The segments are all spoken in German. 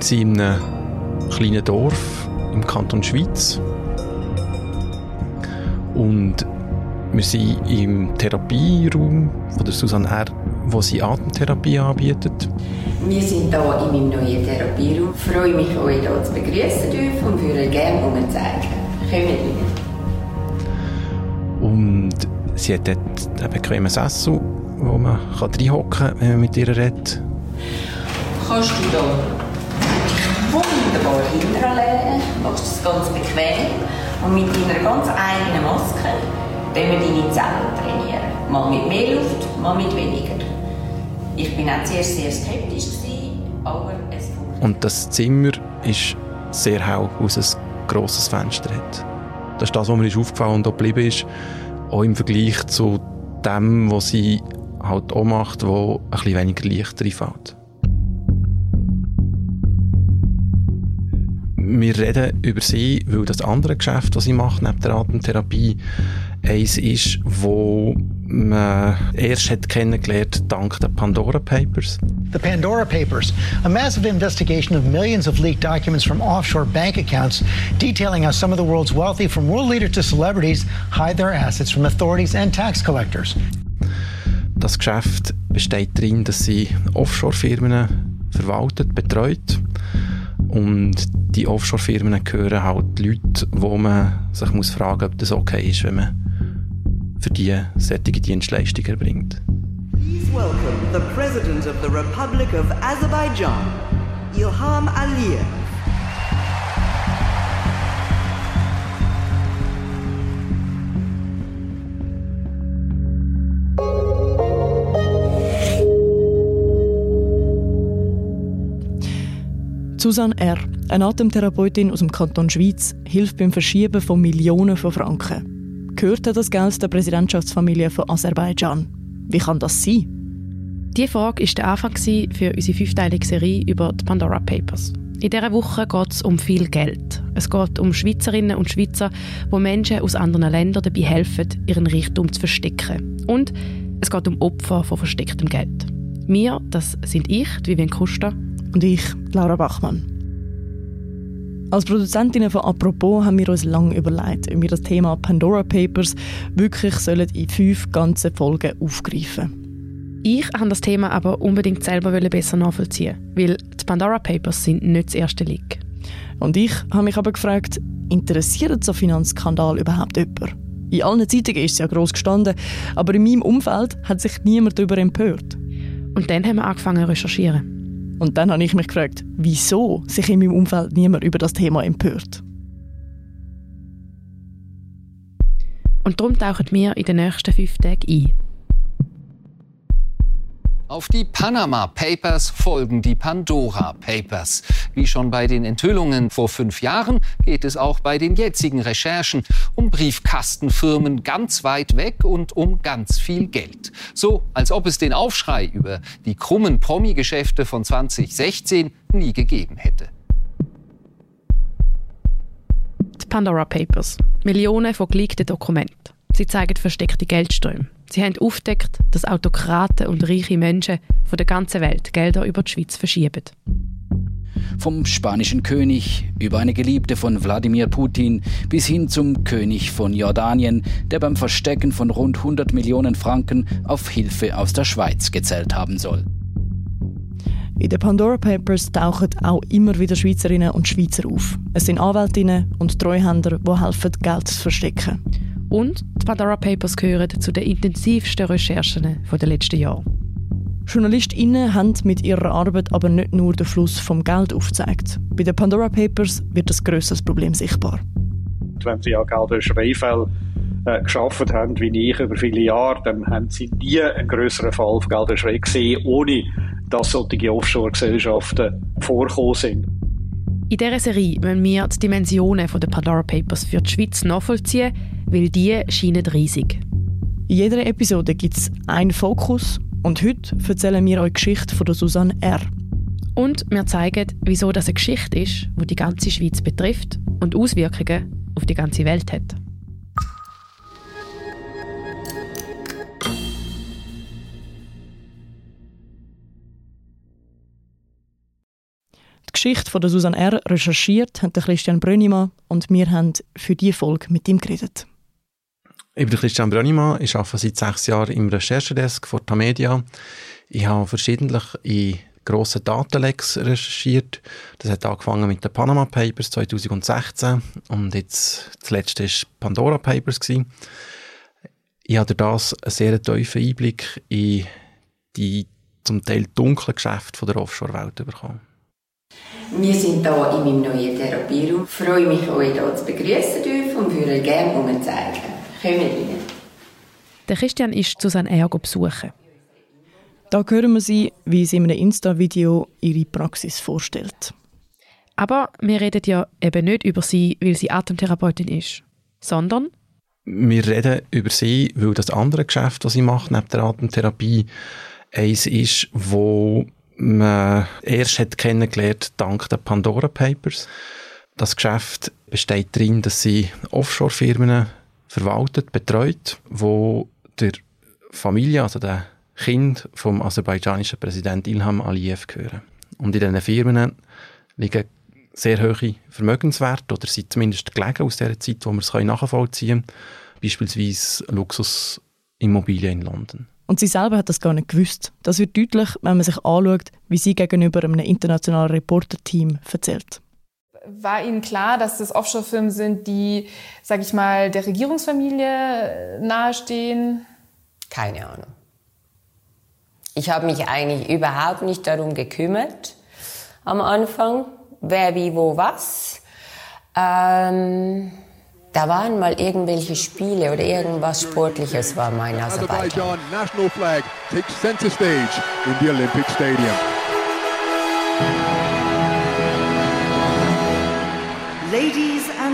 Wir sind in einem kleinen Dorf im Kanton Schweiz. Und wir sind im Therapieraum von der Susanne R., wo sie Atemtherapie anbietet. Wir sind hier in meinem neuen Therapieraum. Ich freue mich, euch hier zu begrüßen dürfen und würde gerne zeigen. Kommen rein. Und sie hat dort einen bequemen Sessel, wo man reinhocken kann, wenn man mit ihr redet. Kannst du hier wunderbar hinterlegen, machst das ganz bequem und mit deiner ganz eigenen Maske können wir deine Zellen trainieren. Mal mit mehr Luft, mal mit weniger. Ich bin auch zuerst sehr skeptisch, gewesen, aber es funktioniert. Und das Zimmer ist sehr hell, weil es ein grosses Fenster hat. Das ist das, was mir ist aufgefallen und auch geblieben ist, auch im Vergleich zu dem, was sie halt auch macht, wo ein bisschen weniger Licht reinfällt. Wir reden über sie, weil das andere Geschäft, das sie macht, neben der Atemtherapie, eins ist, wo man erst hat kennengelernt dank der Pandora Papers. The Pandora Papers, a massive investigation of millions of leaked documents from offshore bank accounts, detailing how some of the world's wealthy, from world leaders to celebrities, hide their assets from authorities and tax collectors. Das Geschäft besteht darin, dass sie Offshore-Firmen verwaltet, betreut. Und die Offshore-Firmen gehören halt Leute, wo man sich muss fragen ob das okay ist, wenn man für die solche Dienstleistungen erbringt. Please welcome the President of the Republic of Azerbaijan, Ilham Aliyev. Susanne R., eine Atemtherapeutin aus dem Kanton Schweiz, hilft beim Verschieben von Millionen von Franken. Gehört das Geld der Präsidentschaftsfamilie von Aserbaidschan? Wie kann das sein? Diese Frage war der Anfang für unsere fünfteilige Serie über die Pandora Papers. In dieser Woche geht es um viel Geld. Es geht um Schweizerinnen und Schweizer, wo Menschen aus anderen Ländern dabei helfen, ihren Reichtum zu verstecken. Und es geht um Opfer von verstecktem Geld. Wir, das sind ich, Vivian Kuster. Und ich, Laura Bachmann. Als Produzentinnen von «Apropos» haben wir uns lange überlegt, ob wir das Thema Pandora Papers wirklich sollen in fünf ganzen Folgen aufgreifen. Ich habe das Thema aber unbedingt selber besser nachvollziehen, weil die Pandora Papers sind nicht das erste Leak. Und ich habe mich aber gefragt, interessiert so Finanzskandal überhaupt jemand? In allen Zeitungen ist es ja gross gestanden, aber in meinem Umfeld hat sich niemand darüber empört. Und dann haben wir angefangen zu recherchieren. Und dann habe ich mich gefragt, wieso sich in meinem Umfeld niemand über das Thema empört. Und darum tauchen wir in den nächsten fünf Tagen ein. Auf die Panama Papers folgen die Pandora Papers. Wie schon bei den Enthüllungen vor fünf Jahren geht es auch bei den jetzigen Recherchen um Briefkastenfirmen ganz weit weg und um ganz viel Geld. So, als ob es den Aufschrei über die krummen Promi-Geschäfte von 2016 nie gegeben hätte. Die Pandora Papers. Millionen von geleakten Dokumenten. Sie zeigen versteckte Geldströme. Sie haben aufgedeckt, dass Autokraten und reiche Menschen von der ganzen Welt Gelder über die Schweiz verschieben. Vom spanischen König über eine Geliebte von Wladimir Putin bis hin zum König von Jordanien, der beim Verstecken von rund 100 Millionen Franken auf Hilfe aus der Schweiz gezählt haben soll. In den Pandora Papers tauchen auch immer wieder Schweizerinnen und Schweizer auf. Es sind Anwältinnen und Treuhänder, die helfen, Geld zu verstecken. Und die Pandora Papers gehören zu den intensivsten Recherchen der letzten Jahre. JournalistInnen haben mit ihrer Arbeit aber nicht nur den Fluss vom Geld aufgezeigt. Bei den Pandora Papers wird das grösseres Problem sichtbar. Wenn sie ja Geldwäscheriefälle äh, geschafft haben, wie ich über viele Jahre, dann haben sie nie einen größeren Fall von Geldwäscherei gesehen, ohne dass solche Offshore-Gesellschaften vorkommen sind. In dieser Serie wollen wir die Dimensionen der Pandora Papers für die Schweiz nachvollziehen, weil die scheinen riesig. In jeder Episode gibt es einen Fokus und heute erzählen wir euch die Geschichte von Susanne R. Und wir zeigen, wieso das eine Geschichte ist, die die ganze Schweiz betrifft und Auswirkungen auf die ganze Welt hat. Geschichte von der Susan R. recherchiert haben Christian Brönnimann und wir haben für diese Folge mit ihm geredet. Ich bin Christian Brönnimann, ich arbeite seit sechs Jahren im Recherchedesk von Tamedia. Ich habe verschiedentlich in grossen Datenlecks recherchiert. Das hat angefangen mit den Panama Papers 2016 und jetzt das letzte war Pandora Papers. Gewesen. Ich habe das einen sehr tiefen Einblick in die zum Teil dunklen Geschäfte der Offshore-Welt bekommen. Wir sind hier in meinem neuen Therapieraum. Ich freue mich, euch hier zu begrüßen dürfen und würde gerne umzeigen. Der Christian ist Susanne Ergo besuchen. Da hören wir sie, wie sie in einem Insta-Video ihre Praxis vorstellt. Aber wir reden ja eben nicht über sie, weil sie Atemtherapeutin ist, sondern wir reden über sie, weil das andere Geschäft, das sie macht, neben der Atemtherapie, eins ist, wo man erst hat kennengelernt dank der Pandora Papers. Das Geschäft besteht darin, dass sie Offshore-Firmen verwaltet, betreut, wo der Familie, also der Kind vom aserbaidschanischen Präsident Ilham Aliyev gehören. Und in diesen Firmen liegen sehr hohe Vermögenswerte oder sind zumindest gelegen aus der Zeit, wo wir es nachvollziehen können. Beispielsweise Luxusimmobilien in London. Und sie selber hat das gar nicht gewusst. Das wird deutlich, wenn man sich anschaut, wie sie gegenüber einem internationalen Reporter-Team erzählt. War Ihnen klar, dass das Offshore-Firmen sind, die, sag ich mal, der Regierungsfamilie nahestehen? Keine Ahnung. Ich habe mich eigentlich überhaupt nicht darum gekümmert am Anfang, wer wie wo was. Ähm, da waren mal irgendwelche Spiele oder irgendwas Sportliches war mein Aserbaidschan. national flag takes center stage in the Olympic Stadium.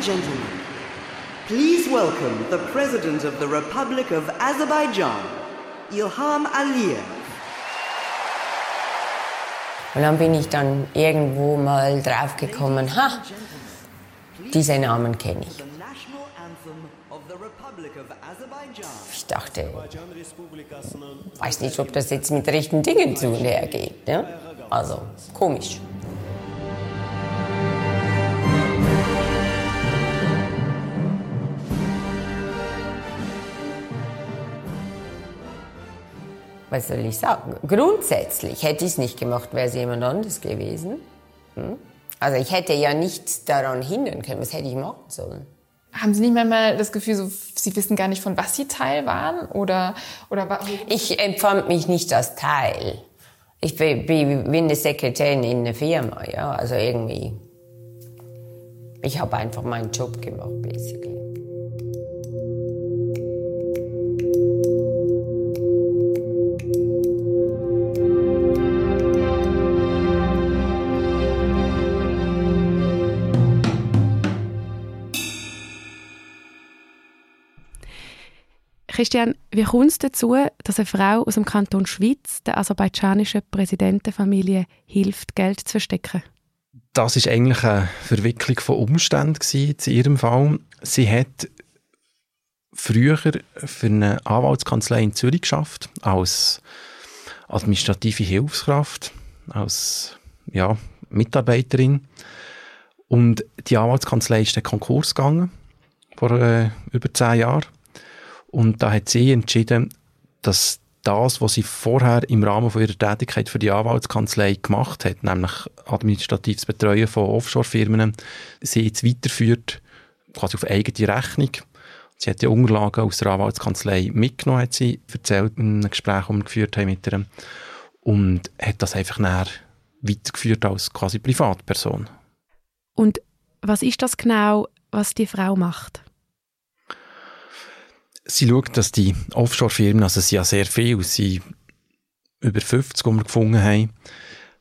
And gentlemen, please welcome the President of the Republic of Azerbaijan, Ilham Aliyev. Und dann bin ich dann irgendwo mal draufgekommen, ha, diese Namen kenne ich. Ich dachte, weiß nicht, ob das jetzt mit rechten Dingen zu geht. Ne? Also, komisch. Was soll ich sagen? Grundsätzlich hätte ich es nicht gemacht, wäre es jemand anderes gewesen. Hm? Also ich hätte ja nicht daran hindern können. Was hätte ich machen sollen? Haben Sie nicht manchmal das Gefühl, so, Sie wissen gar nicht, von was Sie Teil waren? Oder, oder ich empfand mich nicht als Teil. Ich bin, bin eine Sekretärin in einer Firma, ja, also irgendwie. Ich habe einfach meinen Job gemacht, basically. Christian, wie kommt es dazu, dass eine Frau aus dem Kanton Schweiz der aserbaidschanischen Präsidentenfamilie hilft, Geld zu verstecken? Das ist eigentlich eine Verwicklung von Umständen in ihrem Fall. Sie hat früher für eine Anwaltskanzlei in Zürich geschafft als administrative Hilfskraft, als ja, Mitarbeiterin. Und die Anwaltskanzlei ist in Konkurs gegangen vor äh, über zehn Jahren. Und da hat sie entschieden, dass das, was sie vorher im Rahmen von ihrer Tätigkeit für die Anwaltskanzlei gemacht hat, nämlich administratives Betreuen von Offshore-Firmen, sie jetzt weiterführt, quasi auf eigene Rechnung. Sie hat die Unterlagen aus der Anwaltskanzlei mitgenommen, hat sie erzählt, in einem Gespräch, das wir geführt haben mit ihr. Und hat das einfach näher weitergeführt als quasi Privatperson. Und was ist das genau, was die Frau macht? Sie schaut, dass die Offshore-Firmen, also es sind ja sehr viele, sie über 50, die wir gefunden haben,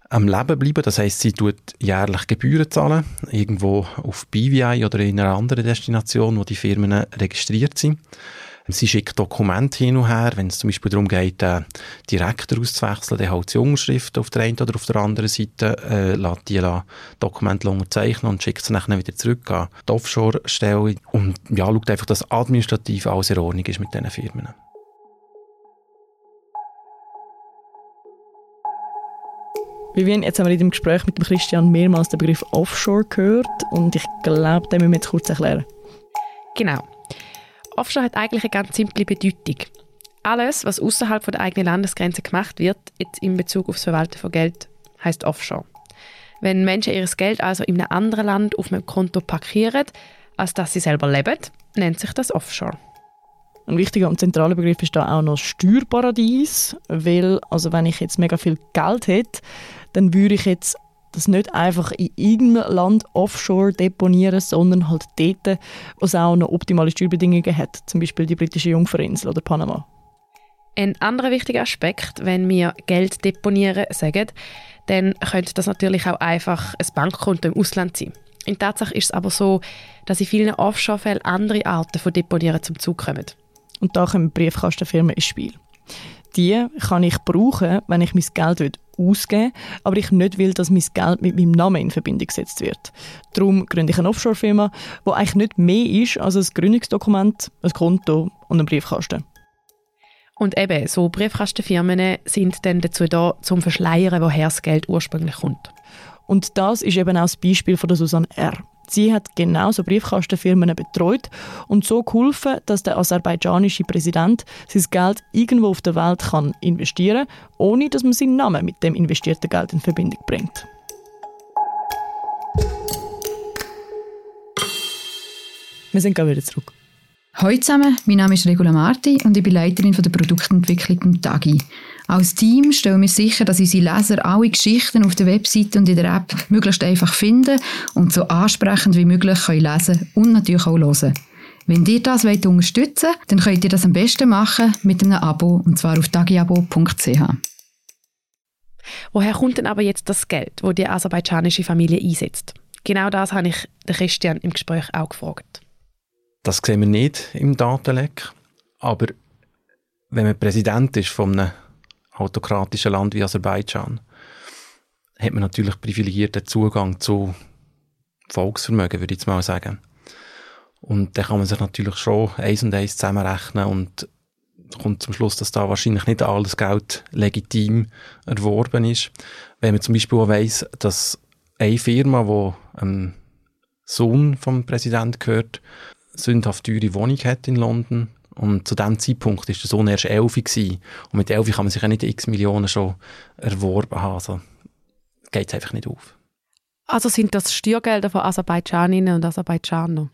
am Leben bleiben. Das heisst, sie tut jährlich Gebühren zahlen, irgendwo auf BVI oder in einer anderen Destination, wo die Firmen registriert sind. Sie schickt Dokumente hin und her, wenn es zum Beispiel darum geht, äh, Direktor auszuwechseln, dann halt die Unterschrift auf der einen oder auf der anderen Seite, äh, lässt die Dokumente unterzeichnen und schickt sie dann wieder zurück an die Offshore-Stelle und ja, schaut einfach, dass administrativ alles in Ordnung ist mit diesen Firmen. Vivian, jetzt haben wir in dem Gespräch mit dem Christian mehrmals den Begriff Offshore gehört und ich glaube, den müssen wir jetzt kurz erklären. Genau. Offshore hat eigentlich eine ganz simple Bedeutung. Alles, was außerhalb der eigenen Landesgrenze gemacht wird, jetzt in Bezug auf das Verwalten von Geld, heißt Offshore. Wenn Menschen ihr Geld also in einem anderen Land auf einem Konto parkieren, als dass sie selber leben, nennt sich das Offshore. Ein wichtiger und zentraler Begriff ist da auch noch Steuerparadies, weil also wenn ich jetzt mega viel Geld hätte, dann würde ich jetzt das nicht einfach in irgendeinem Land offshore deponieren, sondern halt dort, wo es auch noch optimale Steuerbedingungen hat, zum Beispiel die britische Jungferinsel oder Panama. Ein anderer wichtiger Aspekt, wenn wir Geld deponieren sagen, dann könnte das natürlich auch einfach ein Bankkonto im Ausland sein. In Tatsache ist es aber so, dass in vielen Offshore-Fällen andere Arten von Deponieren zum Zug kommen. Und da kommen Briefkastenfirmen ins Spiel. Die kann ich brauchen, wenn ich mein Geld ausgeben aber ich nicht will, dass mein Geld mit meinem Namen in Verbindung gesetzt wird. Darum gründe ich eine Offshore-Firma, die eigentlich nicht mehr ist als ein Gründungsdokument, ein Konto und ein Briefkasten. Und eben, so Briefkastenfirmen sind dann dazu da, zum Verschleiern, woher das Geld ursprünglich kommt. Und das ist eben auch das Beispiel von der Susanne R. Sie hat genauso Briefkastenfirmen betreut und so geholfen, dass der aserbaidschanische Präsident sein Geld irgendwo auf der Welt kann investieren kann, ohne dass man seinen Namen mit dem investierten Geld in Verbindung bringt. Wir sind gerade wieder zurück. Hallo zusammen, mein Name ist Regula Marti und ich bin Leiterin der Produktentwicklung im TAGI. Als Team stellen wir sicher, dass unsere Leser alle Geschichten auf der Webseite und in der App möglichst einfach finden und so ansprechend wie möglich können lesen und natürlich auch hören. Wenn ihr das wollt unterstützen wollt, dann könnt ihr das am besten machen mit einem Abo, und zwar auf tagiabo.ch. Woher kommt denn aber jetzt das Geld, das die aserbaidschanische Familie einsetzt? Genau das habe ich den Christian im Gespräch auch gefragt. Das sehen wir nicht im Datenleck. Aber wenn man Präsident ist von einem autokratischen Land wie Aserbaidschan, hat man natürlich privilegierten Zugang zu Volksvermögen, würde ich jetzt mal sagen. Und da kann man sich natürlich schon eins und eins zusammenrechnen und kommt zum Schluss, dass da wahrscheinlich nicht alles Geld legitim erworben ist. Wenn man zum Beispiel auch weiss, dass eine Firma, die einem Sohn vom Präsident gehört, sündhaft teure Wohnung hat in London. Und zu dem Zeitpunkt war der Sohn erst elf. Gewesen. Und mit elf kann man sich ja nicht x Millionen schon erworben haben. Also geht es einfach nicht auf. Also sind das Steuergelder von Aserbaidschaninnen und Aserbaidschanern?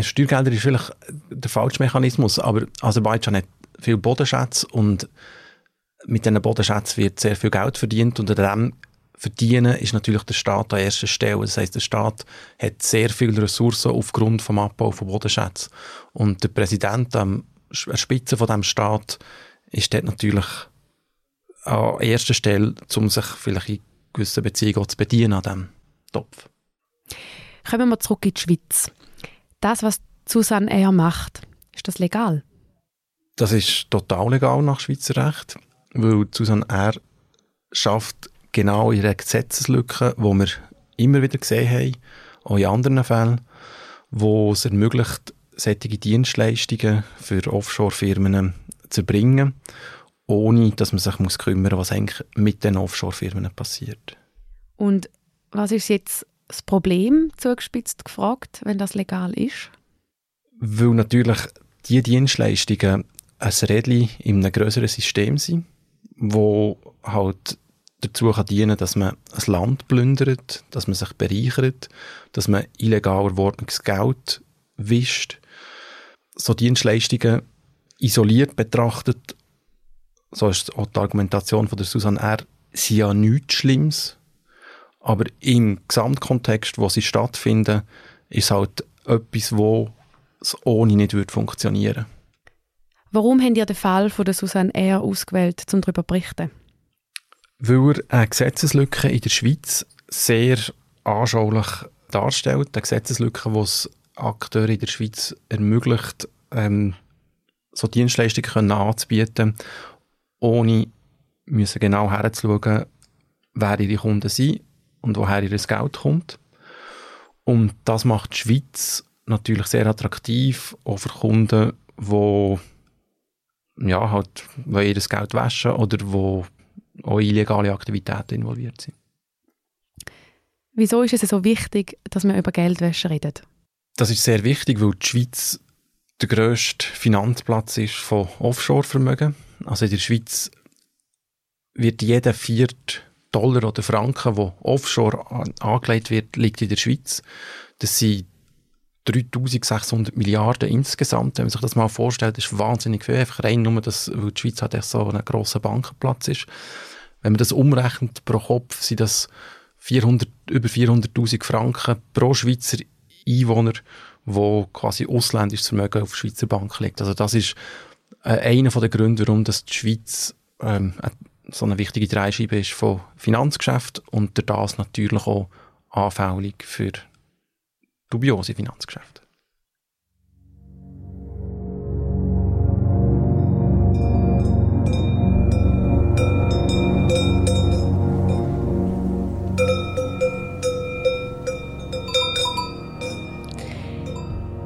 Steuergelder ist vielleicht der falsche Mechanismus, aber Aserbaidschan hat viel Bodenschätze und mit diesen Bodenschätzen wird sehr viel Geld verdient und an dem verdienen, ist natürlich der Staat an erster Stelle. Das heißt, der Staat hat sehr viele Ressourcen aufgrund vom Abbau von Bodenschätzen. Und der Präsident an der Spitze von dem Staat ist dort natürlich an erster Stelle, um sich vielleicht in gewissen Beziehungen zu bedienen an diesem Topf. Kommen wir zurück in die Schweiz. Das, was Susanne eher macht, ist das legal? Das ist total legal nach Schweizer Recht, weil Susanne R. schafft genau in einer Gesetzeslücke, die wir immer wieder gesehen haben, auch in anderen Fällen, wo es ermöglicht, solche Dienstleistungen für Offshore-Firmen zu erbringen, ohne dass man sich muss kümmern muss, was eigentlich mit den Offshore-Firmen passiert. Und was ist jetzt das Problem, zugespitzt gefragt, wenn das legal ist? Weil natürlich diese Dienstleistungen ein Rädchen in einem größeren System sind, wo halt dazu kann dienen, dass man ein Land plündert, dass man sich bereichert, dass man illegal erworbenes Geld wischt. So Dienstleistungen isoliert betrachtet, so ist auch die Argumentation von der Susanne R., sind ja nichts Schlimmes, aber im Gesamtkontext, wo sie stattfinden, ist halt etwas, wo es ohne nicht würde funktionieren Warum habt ihr den Fall von der Susanne R. ausgewählt, um darüber zu berichten? Weil er eine Gesetzeslücke in der Schweiz sehr anschaulich darstellt. Eine Gesetzeslücke, die es Akteuren in der Schweiz ermöglicht, ähm, so Dienstleistungen anzubieten, ohne müssen genau herzuschauen, wer ihre Kunden sind und woher ihr Geld kommt. Und das macht die Schweiz natürlich sehr attraktiv, auch für Kunden, die ja, halt, ihr Geld waschen oder die auch illegale Aktivitäten involviert sind. Wieso ist es so wichtig, dass man über Geldwäsche redet? Das ist sehr wichtig, weil die Schweiz der grösste Finanzplatz ist von Offshore-Vermögen. Also in der Schweiz wird jeder vierte Dollar oder Franken, der offshore angelegt wird, liegt in der Schweiz. Das sind 3600 Milliarden insgesamt. Wenn man sich das mal vorstellt, ist wahnsinnig viel. Einfach rein nur, dass, weil die Schweiz halt so ein grosser Bankenplatz ist. Wenn man das umrechnet pro Kopf, sind das 400, über 400.000 Franken pro Schweizer Einwohner, wo quasi ausländisches Vermögen auf Schweizer Bank liegt. Also das ist äh, einer der Gründe, warum das die Schweiz ähm, so eine wichtige Dreischeibe ist von Finanzgeschäft und das natürlich auch anfällig für dubiose Finanzgeschäfte.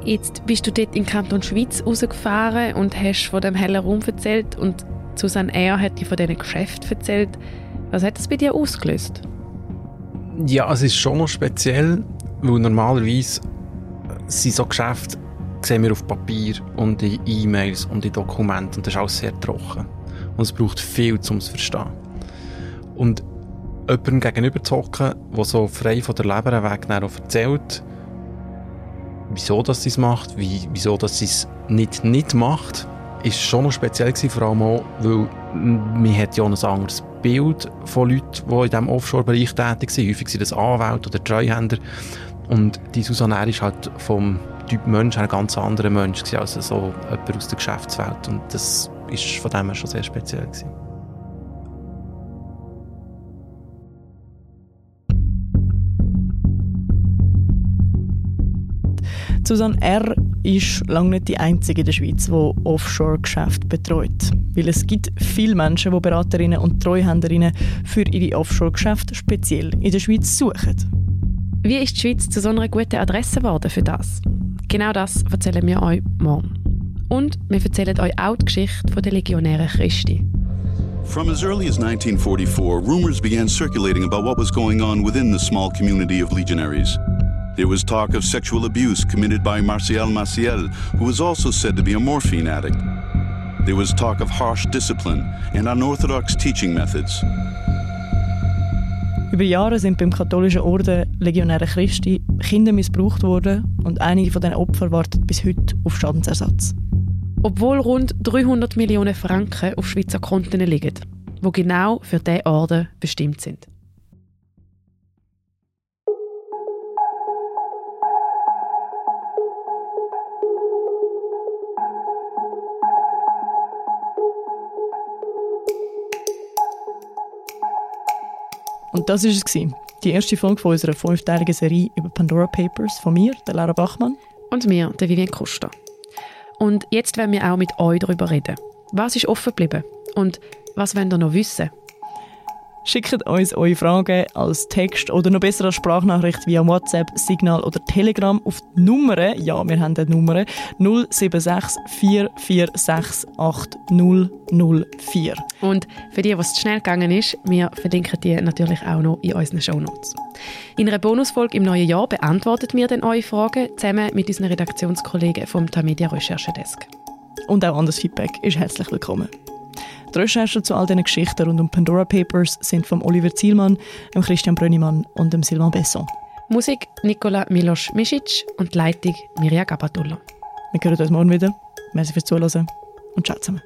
Jetzt bist du dort in Kanton Schweiz rausgefahren und hast von dem hellen Raum erzählt und Susanne Ehr hat dir von diesen Geschäften erzählt. Was hat das bei dir ausgelöst? Ja, es ist schon noch speziell, weil normalerweise sind so Geschäfte, sehen wir auf Papier und in E-Mails und in Dokumenten und das ist alles sehr trocken. Und es braucht viel, um es zu verstehen. Und jemandem gegenüber zu hocken, der so frei von der Leber weg erzählt, wieso das sie es macht, wie, wieso dass sie es nicht nicht macht, ist schon noch speziell gewesen, vor allem auch, weil man hat ja ein anderes Bild von Leuten, die in diesem Offshore-Bereich tätig sind. Häufig sind das Anwälte oder Treuhänder. Und die Susanne ist halt vom Typ Mensch ein ganz anderer Mensch als so jemand aus der Geschäftswelt. Und das ist von dem her schon sehr speziell gewesen. Susanne R. ist lange nicht die einzige in der Schweiz, die Offshore-Geschäfte betreut. Weil es gibt viele Menschen, die Beraterinnen und Treuhänderinnen für ihre Offshore-Geschäfte speziell in der Schweiz suchen. Wie ist die Schweiz zu so einer guten Adresse geworden für das? Genau das erzählen wir euch morgen. Und wir erzählen euch auch die Geschichte der Legionären Christi. From as early as 1944, rumors began circulating about what was going on within the small community of legionaries. There was talk of sexual abuse committed by Martial Maciel, who was also said to be a morphine addict. There was talk of harsh discipline and unorthodox teaching methods. Über Jahre sind beim katholischen Orden Legionäre Christi Kinder missbraucht worden und einige von diesen Opfern warten bis heute auf Schadensersatz. Obwohl rund 300 Millionen Franken auf Schweizer Konten liegen, wo genau für diese Orden bestimmt sind. Und das war es. Die erste Folge von unserer fünfteiligen Serie über Pandora Papers von mir, der Lara Bachmann. Und mir, der Vivian Costa. Und jetzt wollen wir auch mit euch darüber reden. Was ist offen geblieben? Und was wollt ihr noch wissen? Schickt uns eure Fragen als Text oder noch besser als Sprachnachricht via WhatsApp, Signal oder Telegram auf die Nummer, ja, wir haben die Nummer, 076 446 8004. Und für die, was zu schnell gegangen ist, wir verlinken die natürlich auch noch in unseren Shownotes. In einer Bonusfolge im neuen Jahr beantworten wir dann eure Fragen zusammen mit unseren Redaktionskollegen vom Tamedia Recherchedesk. Und auch anderes Feedback ist herzlich willkommen. Die Recherchen zu all diesen Geschichten rund um Pandora Papers sind von Oliver Zielmann, Christian Brönnimann und Sylvain Besson. Musik Nikola Milos Misic und Leitung Mirja Gabatulla. Wir hören uns morgen wieder. Merci fürs Zuhören und ciao zusammen.